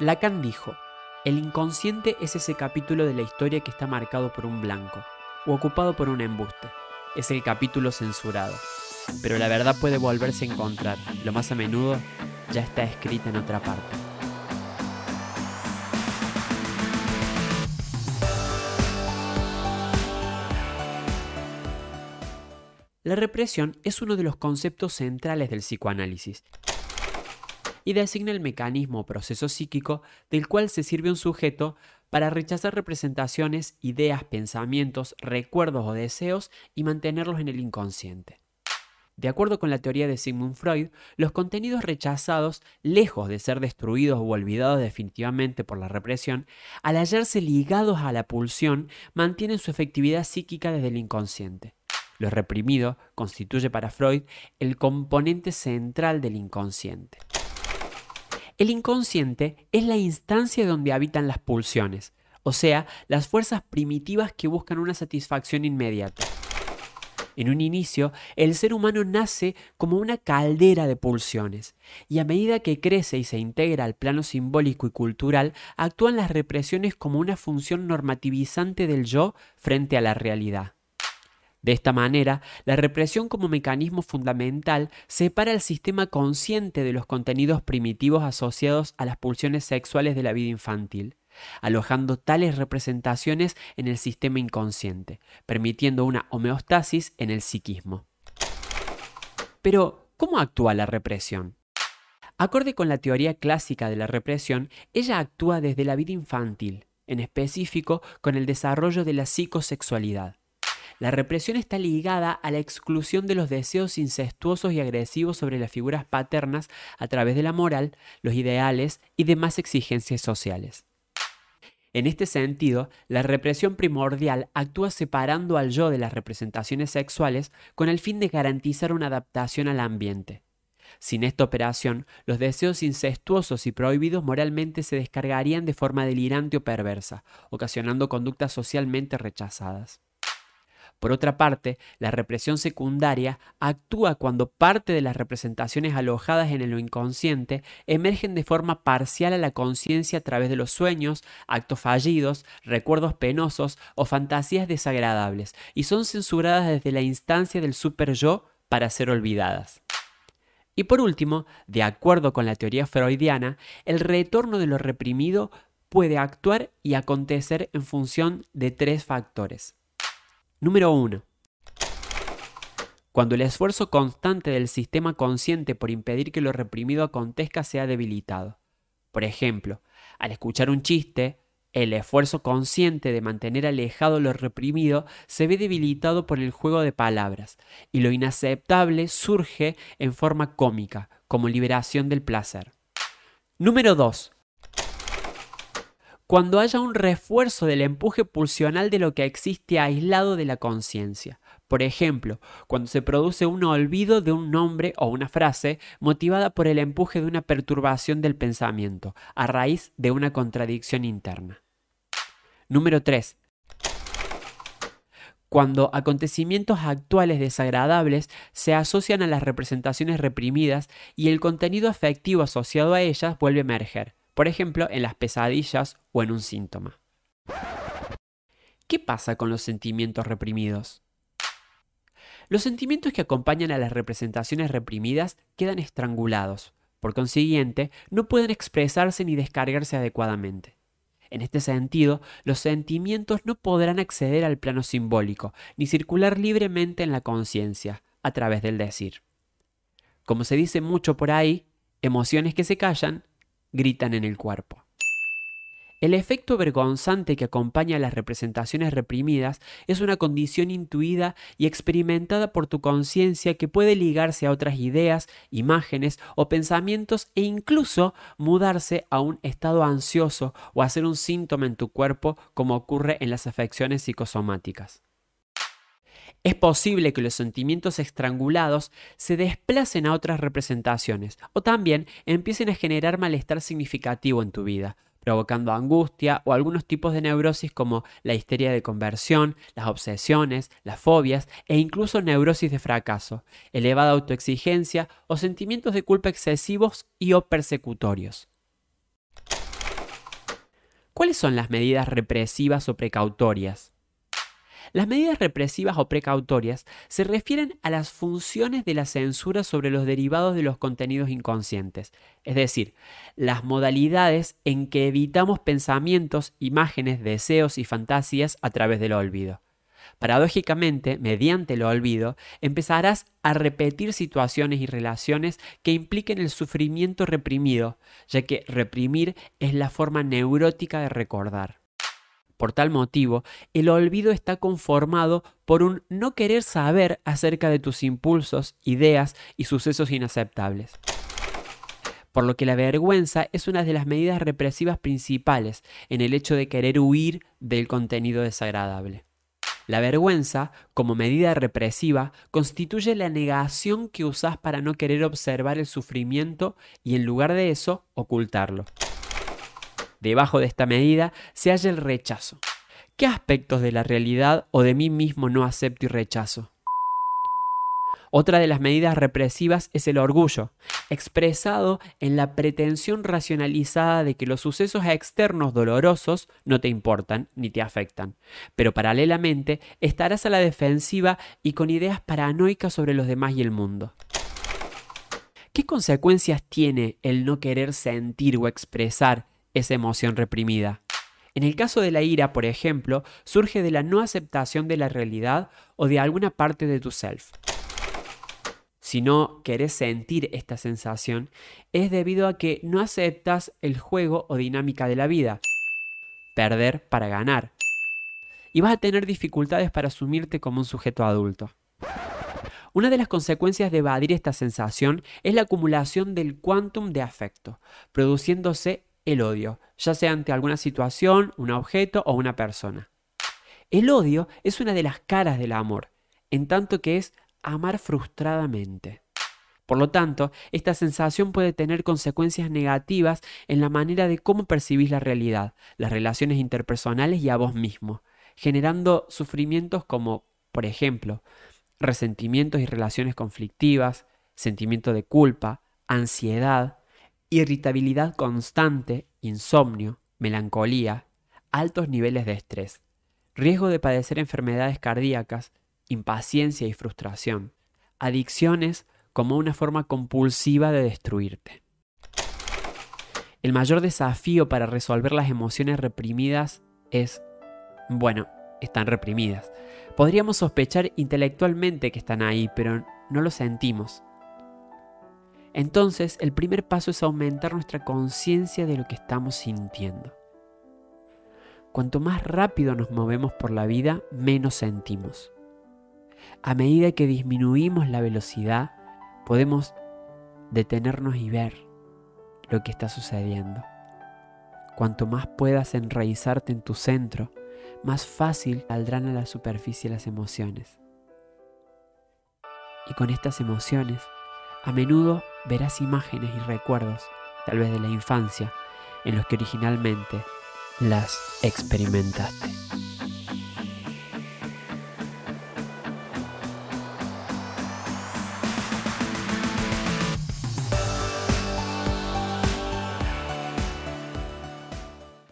Lacan dijo, el inconsciente es ese capítulo de la historia que está marcado por un blanco o ocupado por un embuste. Es el capítulo censurado. Pero la verdad puede volverse a encontrar. Lo más a menudo ya está escrita en otra parte. La represión es uno de los conceptos centrales del psicoanálisis y designa el mecanismo o proceso psíquico del cual se sirve un sujeto para rechazar representaciones, ideas, pensamientos, recuerdos o deseos y mantenerlos en el inconsciente. De acuerdo con la teoría de Sigmund Freud, los contenidos rechazados, lejos de ser destruidos o olvidados definitivamente por la represión, al hallarse ligados a la pulsión, mantienen su efectividad psíquica desde el inconsciente. Lo reprimido constituye para Freud el componente central del inconsciente. El inconsciente es la instancia donde habitan las pulsiones, o sea, las fuerzas primitivas que buscan una satisfacción inmediata. En un inicio, el ser humano nace como una caldera de pulsiones, y a medida que crece y se integra al plano simbólico y cultural, actúan las represiones como una función normativizante del yo frente a la realidad. De esta manera, la represión como mecanismo fundamental separa el sistema consciente de los contenidos primitivos asociados a las pulsiones sexuales de la vida infantil, alojando tales representaciones en el sistema inconsciente, permitiendo una homeostasis en el psiquismo. Pero, ¿cómo actúa la represión? Acorde con la teoría clásica de la represión, ella actúa desde la vida infantil, en específico con el desarrollo de la psicosexualidad. La represión está ligada a la exclusión de los deseos incestuosos y agresivos sobre las figuras paternas a través de la moral, los ideales y demás exigencias sociales. En este sentido, la represión primordial actúa separando al yo de las representaciones sexuales con el fin de garantizar una adaptación al ambiente. Sin esta operación, los deseos incestuosos y prohibidos moralmente se descargarían de forma delirante o perversa, ocasionando conductas socialmente rechazadas. Por otra parte, la represión secundaria actúa cuando parte de las representaciones alojadas en lo inconsciente emergen de forma parcial a la conciencia a través de los sueños, actos fallidos, recuerdos penosos o fantasías desagradables, y son censuradas desde la instancia del super yo para ser olvidadas. Y por último, de acuerdo con la teoría freudiana, el retorno de lo reprimido puede actuar y acontecer en función de tres factores. Número 1. Cuando el esfuerzo constante del sistema consciente por impedir que lo reprimido acontezca sea debilitado. Por ejemplo, al escuchar un chiste, el esfuerzo consciente de mantener alejado lo reprimido se ve debilitado por el juego de palabras, y lo inaceptable surge en forma cómica, como liberación del placer. Número 2 cuando haya un refuerzo del empuje pulsional de lo que existe aislado de la conciencia. Por ejemplo, cuando se produce un olvido de un nombre o una frase motivada por el empuje de una perturbación del pensamiento, a raíz de una contradicción interna. Número 3 cuando acontecimientos actuales desagradables se asocian a las representaciones reprimidas y el contenido afectivo asociado a ellas vuelve a emerger por ejemplo en las pesadillas o en un síntoma. ¿Qué pasa con los sentimientos reprimidos? Los sentimientos que acompañan a las representaciones reprimidas quedan estrangulados, por consiguiente, no pueden expresarse ni descargarse adecuadamente. En este sentido, los sentimientos no podrán acceder al plano simbólico, ni circular libremente en la conciencia, a través del decir. Como se dice mucho por ahí, emociones que se callan gritan en el cuerpo. El efecto vergonzante que acompaña a las representaciones reprimidas es una condición intuida y experimentada por tu conciencia que puede ligarse a otras ideas, imágenes o pensamientos e incluso mudarse a un estado ansioso o a ser un síntoma en tu cuerpo como ocurre en las afecciones psicosomáticas. Es posible que los sentimientos estrangulados se desplacen a otras representaciones o también empiecen a generar malestar significativo en tu vida, provocando angustia o algunos tipos de neurosis como la histeria de conversión, las obsesiones, las fobias e incluso neurosis de fracaso, elevada autoexigencia o sentimientos de culpa excesivos y o persecutorios. ¿Cuáles son las medidas represivas o precautorias? Las medidas represivas o precautorias se refieren a las funciones de la censura sobre los derivados de los contenidos inconscientes, es decir, las modalidades en que evitamos pensamientos, imágenes, deseos y fantasías a través del olvido. Paradójicamente, mediante el olvido, empezarás a repetir situaciones y relaciones que impliquen el sufrimiento reprimido, ya que reprimir es la forma neurótica de recordar. Por tal motivo, el olvido está conformado por un no querer saber acerca de tus impulsos, ideas y sucesos inaceptables. Por lo que la vergüenza es una de las medidas represivas principales en el hecho de querer huir del contenido desagradable. La vergüenza, como medida represiva, constituye la negación que usás para no querer observar el sufrimiento y en lugar de eso, ocultarlo. Debajo de esta medida se halla el rechazo. ¿Qué aspectos de la realidad o de mí mismo no acepto y rechazo? Otra de las medidas represivas es el orgullo, expresado en la pretensión racionalizada de que los sucesos externos dolorosos no te importan ni te afectan, pero paralelamente estarás a la defensiva y con ideas paranoicas sobre los demás y el mundo. ¿Qué consecuencias tiene el no querer sentir o expresar esa emoción reprimida. En el caso de la ira, por ejemplo, surge de la no aceptación de la realidad o de alguna parte de tu self. Si no querés sentir esta sensación, es debido a que no aceptas el juego o dinámica de la vida. Perder para ganar. Y vas a tener dificultades para asumirte como un sujeto adulto. Una de las consecuencias de evadir esta sensación es la acumulación del quantum de afecto, produciéndose el odio, ya sea ante alguna situación, un objeto o una persona. El odio es una de las caras del amor, en tanto que es amar frustradamente. Por lo tanto, esta sensación puede tener consecuencias negativas en la manera de cómo percibís la realidad, las relaciones interpersonales y a vos mismo, generando sufrimientos como, por ejemplo, resentimientos y relaciones conflictivas, sentimiento de culpa, ansiedad, irritabilidad constante, insomnio, melancolía, altos niveles de estrés, riesgo de padecer enfermedades cardíacas, impaciencia y frustración, adicciones como una forma compulsiva de destruirte. El mayor desafío para resolver las emociones reprimidas es, bueno, están reprimidas. Podríamos sospechar intelectualmente que están ahí, pero no lo sentimos. Entonces, el primer paso es aumentar nuestra conciencia de lo que estamos sintiendo. Cuanto más rápido nos movemos por la vida, menos sentimos. A medida que disminuimos la velocidad, podemos detenernos y ver lo que está sucediendo. Cuanto más puedas enraizarte en tu centro, más fácil saldrán a la superficie las emociones. Y con estas emociones a menudo verás imágenes y recuerdos, tal vez de la infancia, en los que originalmente las experimentaste.